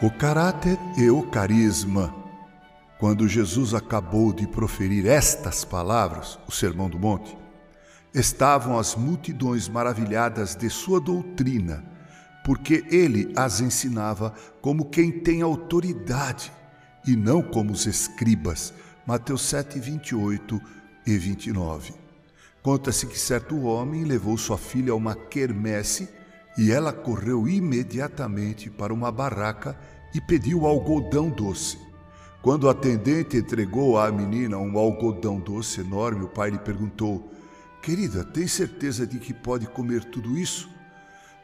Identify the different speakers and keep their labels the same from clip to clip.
Speaker 1: O caráter e o carisma. Quando Jesus acabou de proferir estas palavras, o Sermão do Monte, estavam as multidões maravilhadas de sua doutrina, porque ele as ensinava como quem tem autoridade e não como os escribas. Mateus 7, 28 e 29. Conta-se que certo homem levou sua filha a uma quermesse e ela correu imediatamente para uma barraca e pediu algodão doce. Quando o atendente entregou à menina um algodão doce enorme, o pai lhe perguntou: Querida, tem certeza de que pode comer tudo isso?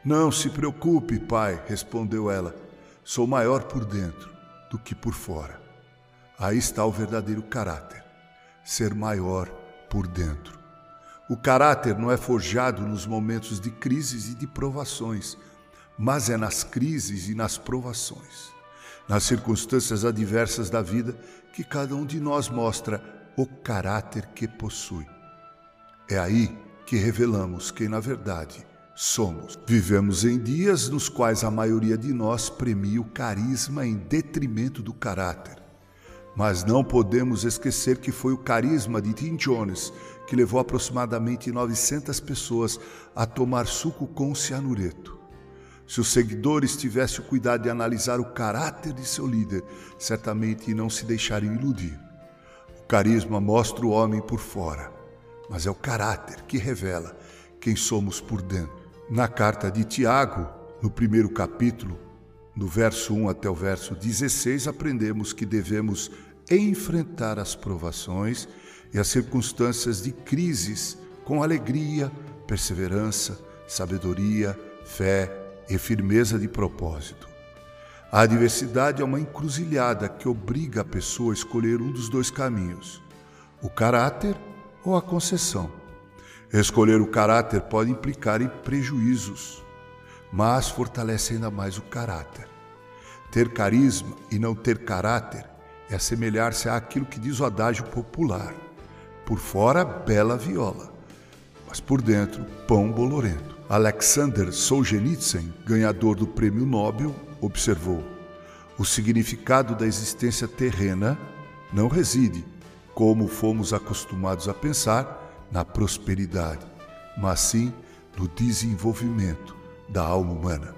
Speaker 1: Não se preocupe, pai, respondeu ela. Sou maior por dentro do que por fora. Aí está o verdadeiro caráter: ser maior por dentro. O caráter não é forjado nos momentos de crises e de provações, mas é nas crises e nas provações, nas circunstâncias adversas da vida que cada um de nós mostra o caráter que possui. É aí que revelamos quem na verdade somos. Vivemos em dias nos quais a maioria de nós premia o carisma em detrimento do caráter. Mas não podemos esquecer que foi o carisma de Tim Jones que levou aproximadamente 900 pessoas a tomar suco com cianureto. Se os seguidores tivessem o cuidado de analisar o caráter de seu líder, certamente não se deixariam iludir. O carisma mostra o homem por fora, mas é o caráter que revela quem somos por dentro. Na carta de Tiago, no primeiro capítulo, no verso 1 até o verso 16, aprendemos que devemos enfrentar as provações e as circunstâncias de crises com alegria, perseverança, sabedoria, fé e firmeza de propósito. A adversidade é uma encruzilhada que obriga a pessoa a escolher um dos dois caminhos: o caráter ou a concessão. Escolher o caráter pode implicar em prejuízos, mas fortalece ainda mais o caráter. Ter carisma e não ter caráter é assemelhar-se àquilo que diz o adágio popular: por fora, bela viola, mas por dentro, pão bolorento. Alexander Solzhenitsyn, ganhador do Prêmio Nobel, observou: o significado da existência terrena não reside, como fomos acostumados a pensar, na prosperidade, mas sim no desenvolvimento da alma humana.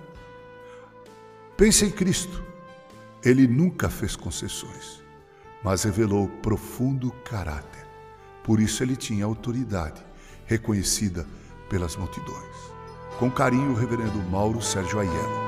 Speaker 1: Pense em Cristo. Ele nunca fez concessões, mas revelou profundo caráter. Por isso ele tinha autoridade, reconhecida pelas multidões. Com carinho, o reverendo Mauro Sérgio Aiello.